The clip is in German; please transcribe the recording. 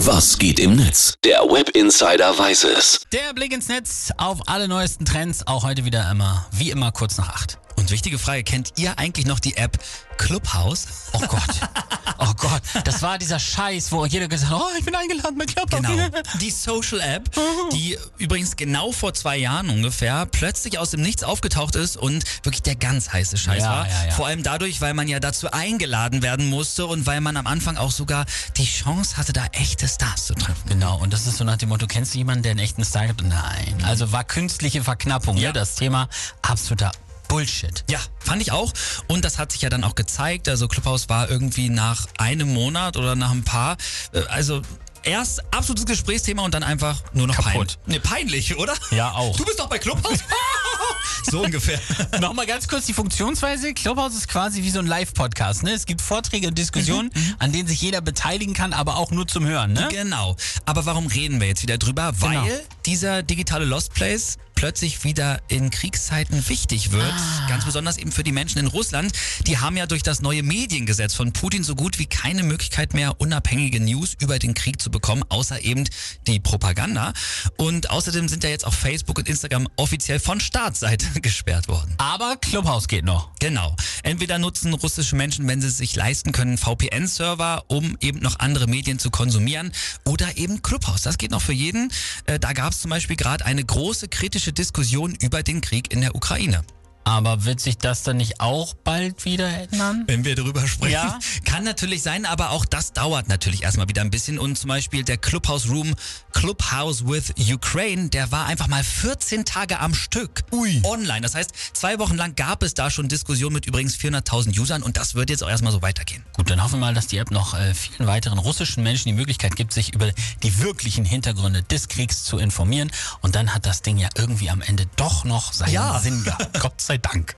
Was geht im Netz? Der Web Insider weiß es. Der Blick ins Netz auf alle neuesten Trends, auch heute wieder immer, wie immer kurz nach acht. Und wichtige Frage, kennt ihr eigentlich noch die App Clubhouse? Oh Gott. Das war dieser Scheiß, wo jeder gesagt hat, oh, ich bin eingeladen bei Clubhouse. Genau. Die Social App, die übrigens genau vor zwei Jahren ungefähr plötzlich aus dem Nichts aufgetaucht ist und wirklich der ganz heiße Scheiß Ja, war. ja, ja. Vor allem dadurch, weil man ja dazu eingeladen werden musste und weil man am Anfang auch sogar die Chance hatte, da echte Stars zu treffen. Genau, und das ist so nach dem Motto, kennst du jemanden, der einen echten Style hat? Nein. Also war künstliche Verknappung, Ja. ne? das Thema absoluter Bullshit. Ja, fand ich auch. Und das hat sich ja dann auch gezeigt. Also Clubhouse war irgendwie nach einem Monat oder nach ein paar, äh, also erst absolutes Gesprächsthema und dann einfach nur noch Kaputt. peinlich. Nee, peinlich, oder? Ja, auch. Du bist doch bei Clubhouse? so ungefähr. Nochmal ganz kurz die Funktionsweise. Clubhouse ist quasi wie so ein Live-Podcast. Ne? Es gibt Vorträge und Diskussionen, an denen sich jeder beteiligen kann, aber auch nur zum Hören. Ne? Genau. Aber warum reden wir jetzt wieder drüber? Weil Genau. dieser digitale Lost Place plötzlich wieder in Kriegszeiten wichtig wird. Ah. Ganz besonders eben für die Menschen in Russland. Die haben ja durch das neue Mediengesetz von Putin so gut wie keine Möglichkeit mehr, unabhängige News über den Krieg zu bekommen, außer eben die Propaganda. Und außerdem sind ja jetzt auch Facebook und Instagram offiziell von Staatsseite gesperrt worden. Aber Clubhouse geht noch. Genau. Entweder nutzen russische Menschen, wenn sie es sich leisten können, VPN-Server, um eben noch andere Medien zu konsumieren. Oder eben Clubhouse. Das geht noch für jeden. Äh, Da gab es zum Beispiel gerade eine große kritische Diskussion über den Krieg in der Ukraine. Aber wird sich das dann nicht auch bald wieder ändern? Wenn wir darüber sprechen. Ja. Kann natürlich sein, aber auch das dauert natürlich erstmal wieder ein bisschen. Und zum Beispiel der Clubhouse Room Clubhouse with Ukraine, der war einfach mal 14 Tage am Stück Ui. online. Das heißt, zwei Wochen lang gab es da schon Diskussionen mit übrigens 400.000 Usern und das wird jetzt auch erstmal so weitergehen. Gut, dann hoffen wir mal, dass die App noch äh, vielen weiteren russischen Menschen die Möglichkeit gibt, sich über die wirklichen Hintergründe des Kriegs zu informieren. Und dann hat das Ding ja irgendwie am Ende doch noch seinen Ja. Sinn gehabt. Gott Dank.